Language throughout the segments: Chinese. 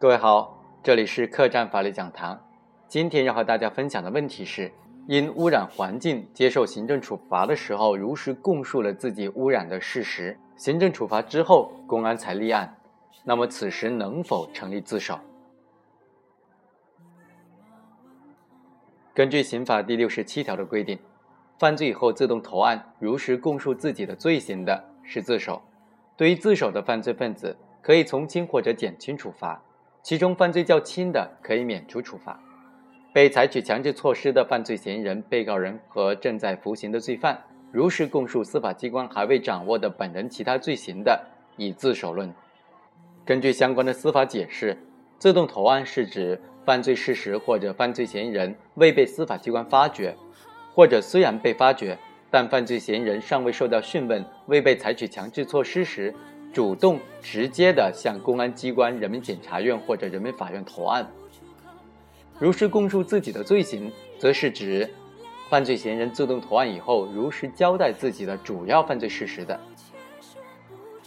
各位好，这里是客栈法律讲堂。今天要和大家分享的问题是：因污染环境接受行政处罚的时候，如实供述了自己污染的事实，行政处罚之后，公安才立案，那么此时能否成立自首？根据刑法第六十七条的规定，犯罪以后自动投案，如实供述自己的罪行的是自首。对于自首的犯罪分子，可以从轻或者减轻处罚。其中犯罪较轻的可以免除处罚，被采取强制措施的犯罪嫌疑人、被告人和正在服刑的罪犯，如实供述司法机关还未掌握的本人其他罪行的，以自首论。根据相关的司法解释，自动投案是指犯罪事实或者犯罪嫌疑人未被司法机关发觉，或者虽然被发觉，但犯罪嫌疑人尚未受到讯问、未被采取强制措施时。主动直接的向公安机关、人民检察院或者人民法院投案，如实供述自己的罪行，则是指犯罪嫌疑人自动投案以后，如实交代自己的主要犯罪事实的。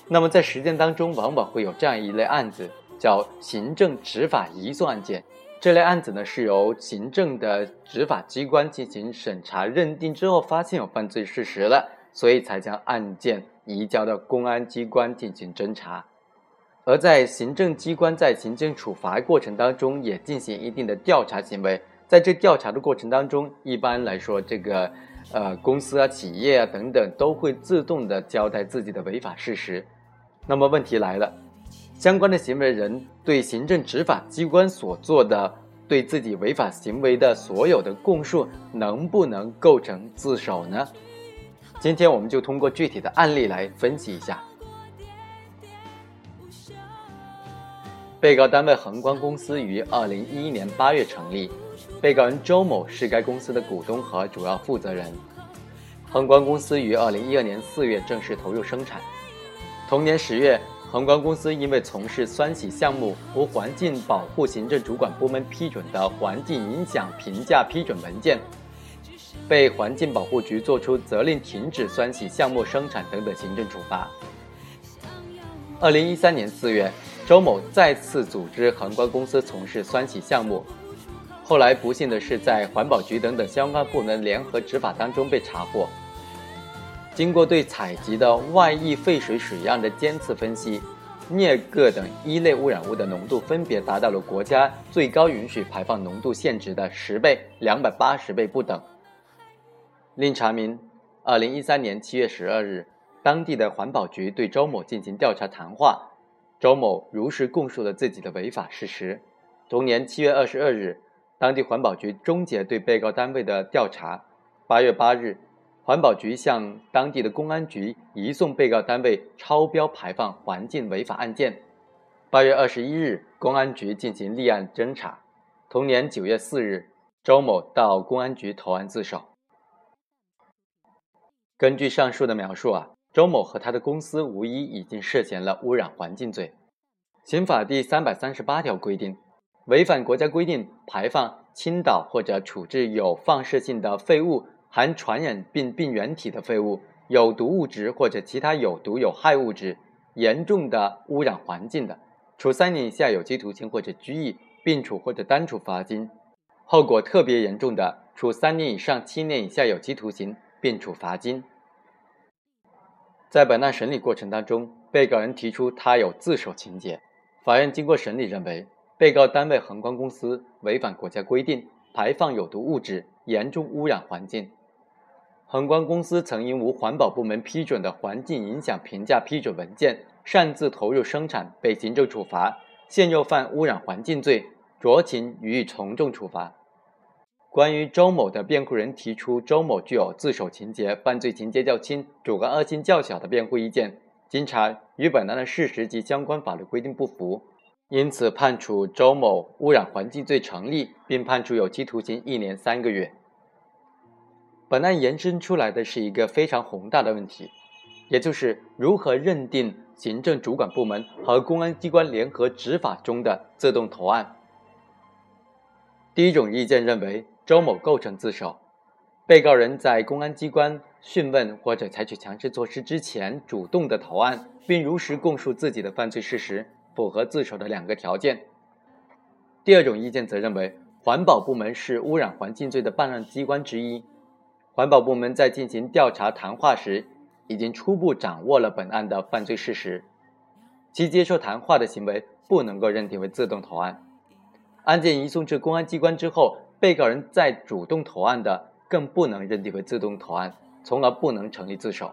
那么在实践当中，往往会有这样一类案子，叫行政执法移送案件。这类案子呢，是由行政的执法机关进行审查认定之后，发现有犯罪事实了，所以才将案件。移交到公安机关进行侦查，而在行政机关在行政处罚过程当中也进行一定的调查行为，在这调查的过程当中，一般来说，这个呃公司啊、企业啊等等都会自动的交代自己的违法事实。那么问题来了，相关的行为人对行政执法机关所做的对自己违法行为的所有的供述，能不能构成自首呢？今天我们就通过具体的案例来分析一下。被告单位恒光公司于二零一一年八月成立，被告人周某是该公司的股东和主要负责人。恒光公司于二零一二年四月正式投入生产。同年十月，恒光公司因为从事酸洗项目无环境保护行政主管部门批准的环境影响评价批准文件。被环境保护局作出责令停止酸洗项目生产等等行政处罚。二零一三年四月，周某再次组织恒光公司从事酸洗项目，后来不幸的是在环保局等等相关部门联合执法当中被查获。经过对采集的外溢废水水样的监测分析，镍铬等一类污染物的浓度分别达到了国家最高允许排放浓度限值的十倍、两百八十倍不等。另查明，二零一三年七月十二日，当地的环保局对周某进行调查谈话，周某如实供述了自己的违法事实。同年七月二十二日，当地环保局终结对被告单位的调查。八月八日，环保局向当地的公安局移送被告单位超标排放环境违法案件。八月二十一日，公安局进行立案侦查。同年九月四日，周某到公安局投案自首。根据上述的描述啊，周某和他的公司无疑已经涉嫌了污染环境罪。刑法第三百三十八条规定，违反国家规定排放、倾倒或者处置有放射性的废物、含传染病病原体的废物、有毒物质或者其他有毒有害物质，严重的污染环境的，处三年以下有期徒刑或者拘役，并处或者单处罚金；后果特别严重的，处三年以上七年以下有期徒刑。并处罚金。在本案审理过程当中，被告人提出他有自首情节。法院经过审理认为，被告单位恒光公司违反国家规定，排放有毒物质，严重污染环境。恒光公司曾因无环保部门批准的环境影响评价批准文件，擅自投入生产，被行政处罚，现又犯污染环境罪，酌情予以从重处罚。关于周某的辩护人提出周某具有自首情节、犯罪情节较轻、主观恶性较小的辩护意见，经查与本案的事实及相关法律规定不符，因此判处周某污染环境罪成立，并判处有期徒刑一年三个月。本案延伸出来的是一个非常宏大的问题，也就是如何认定行政主管部门和公安机关联合执法中的自动投案。第一种意见认为。周某构成自首，被告人在公安机关讯问或者采取强制措施之前，主动的投案，并如实供述自己的犯罪事实，符合自首的两个条件。第二种意见则认为，环保部门是污染环境罪的办案机关之一，环保部门在进行调查谈话时，已经初步掌握了本案的犯罪事实，其接受谈话的行为不能够认定为自动投案。案件移送至公安机关之后，被告人再主动投案的，更不能认定为自动投案，从而不能成立自首。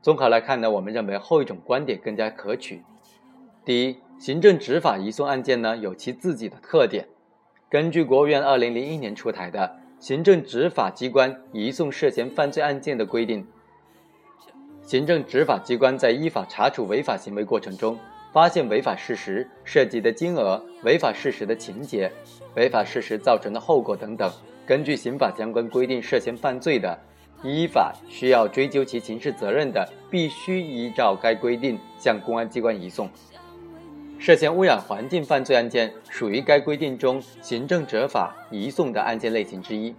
综合来看呢，我们认为后一种观点更加可取。第一，行政执法移送案件呢有其自己的特点。根据国务院二零零一年出台的《行政执法机关移送涉嫌犯罪案件的规定》，行政执法机关在依法查处违法行为过程中。发现违法事实涉及的金额、违法事实的情节、违法事实造成的后果等等，根据刑法相关规定涉嫌犯罪的，依法需要追究其刑事责任的，必须依照该规定向公安机关移送。涉嫌污染环境犯罪案件属于该规定中行政执法移送的案件类型之一。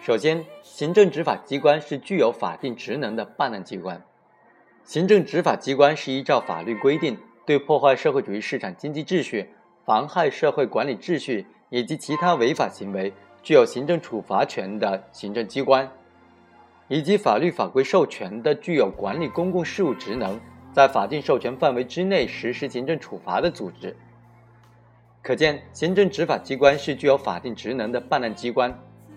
首先，行政执法机关是具有法定职能的办案机关。行政执法机关是依照法律规定，对破坏社会主义市场经济秩序、妨害社会管理秩序以及其他违法行为具有行政处罚权的行政机关，以及法律法规授权的具有管理公共事务职能，在法定授权范围之内实施行政处罚的组织。可见，行政执法机关是具有法定职能的办案机关，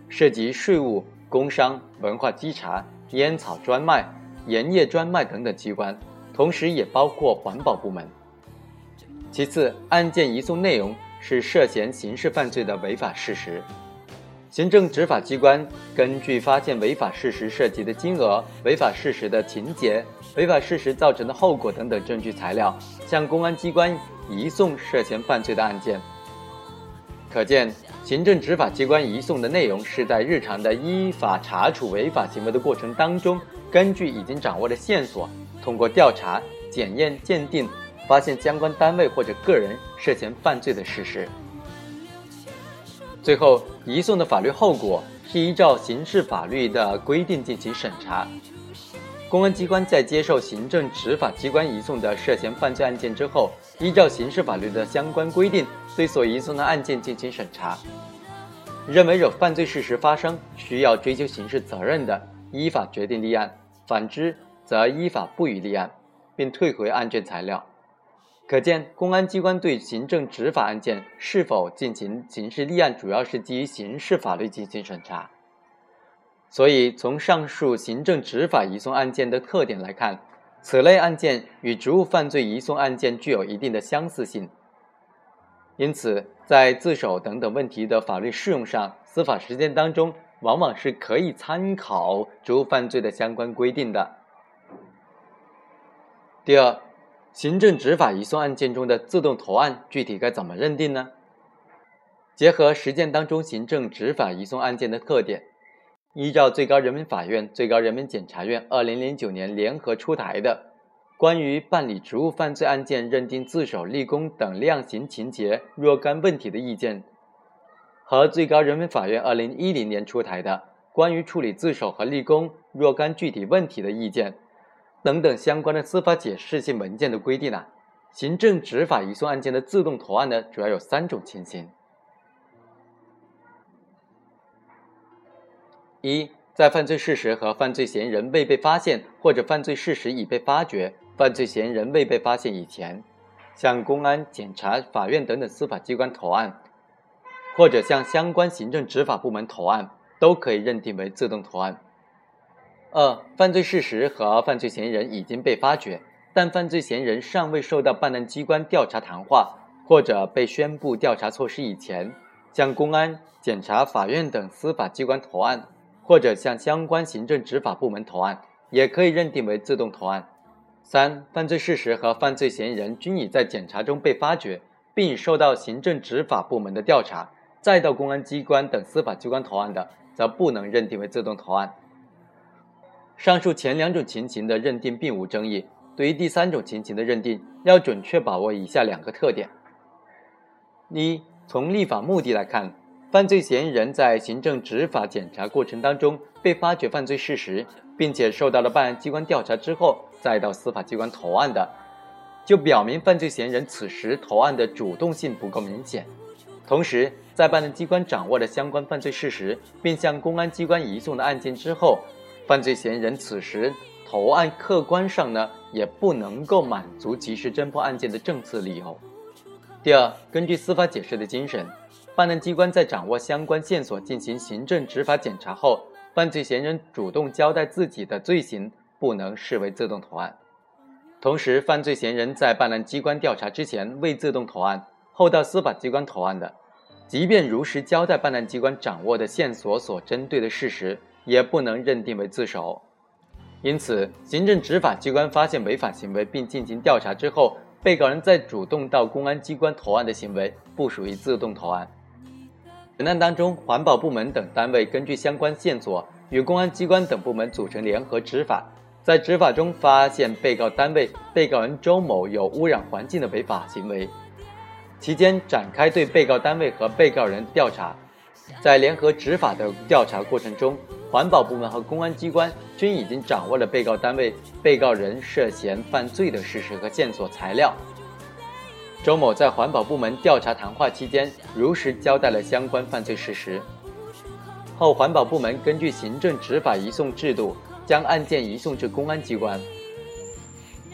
涉及税务、工商、文化稽查、烟草专卖。盐业专卖等等机关，同时也包括环保部门。其次，案件移送内容是涉嫌刑事犯罪的违法事实，行政执法机关根据发现违法事实涉及的金额、违法事实的情节、违法事实造成的后果等等证据材料，向公安机关移送涉嫌犯罪的案件。可见，行政执法机关移送的内容是在日常的依法查处违法行为的过程当中。根据已经掌握的线索，通过调查、检验、鉴定，发现相关单位或者个人涉嫌犯罪的事实。最后，移送的法律后果是依照刑事法律的规定进行审查。公安机关在接受行政执法机关移送的涉嫌犯罪案件之后，依照刑事法律的相关规定，对所移送的案件进行审查。认为有犯罪事实发生，需要追究刑事责任的。依法决定立案，反之则依法不予立案，并退回案卷材料。可见，公安机关对行政执法案件是否进行刑事立案，主要是基于刑事法律进行审查。所以，从上述行政执法移送案件的特点来看，此类案件与职务犯罪移送案件具有一定的相似性。因此，在自首等等问题的法律适用上，司法实践当中。往往是可以参考职务犯罪的相关规定的。第二，行政执法移送案件中的自动投案具体该怎么认定呢？结合实践当中行政执法移送案件的特点，依照最高人民法院、最高人民检察院二零零九年联合出台的《关于办理职务犯罪案件认定自首、立功等量刑情节若干问题的意见》。和最高人民法院二零一零年出台的《关于处理自首和立功若干具体问题的意见》等等相关的司法解释性文件的规定呢，行政执法移送案件的自动投案呢，主要有三种情形：一，在犯罪事实和犯罪嫌疑人未被发现，或者犯罪事实已被发觉，犯罪嫌疑人未被发现以前，向公安、检察、法院等等司法机关投案。或者向相关行政执法部门投案，都可以认定为自动投案。二、犯罪事实和犯罪嫌疑人已经被发觉，但犯罪嫌疑人尚未受到办案机关调查谈话，或者被宣布调查措施以前，向公安、检察、法院等司法机关投案，或者向相关行政执法部门投案，也可以认定为自动投案。三、犯罪事实和犯罪嫌疑人均已在检查中被发觉，并已受到行政执法部门的调查。再到公安机关等司法机关投案的，则不能认定为自动投案。上述前两种情形的认定并无争议。对于第三种情形的认定，要准确把握以下两个特点：一、从立法目的来看，犯罪嫌疑人在行政执法检查过程当中被发觉犯罪事实，并且受到了办案机关调查之后，再到司法机关投案的，就表明犯罪嫌疑人此时投案的主动性不够明显。同时，在办案机关掌握了相关犯罪事实，并向公安机关移送的案件之后，犯罪嫌疑人此时投案客观上呢也不能够满足及时侦破案件的政策理由。第二，根据司法解释的精神，办案机关在掌握相关线索进行行政执法检查后，犯罪嫌疑人主动交代自己的罪行，不能视为自动投案。同时，犯罪嫌疑人在办案机关调查之前未自动投案，后到司法机关投案的，即便如实交代办案机关掌握的线索所针对的事实，也不能认定为自首。因此，行政执法机关发现违法行为并进行调查之后，被告人在主动到公安机关投案的行为，不属于自动投案。本案当中，环保部门等单位根据相关线索，与公安机关等部门组成联合执法。在执法中发现被告单位被告人周某有污染环境的违法行为，期间展开对被告单位和被告人调查。在联合执法的调查过程中，环保部门和公安机关均已经掌握了被告单位、被告人涉嫌犯罪的事实和线索材料。周某在环保部门调查谈话期间，如实交代了相关犯罪事实。后环保部门根据行政执法移送制度。将案件移送至公安机关，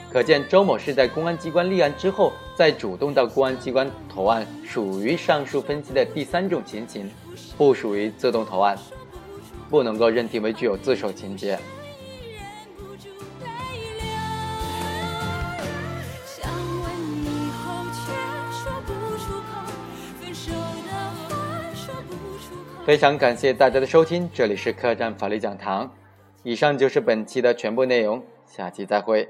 可见周某是在公安机关立案之后，再主动到公安机关投案，属于上述分析的第三种情形，不属于自动投案，不能够认定为具有自首情节。非常感谢大家的收听，这里是客栈法律讲堂。以上就是本期的全部内容，下期再会。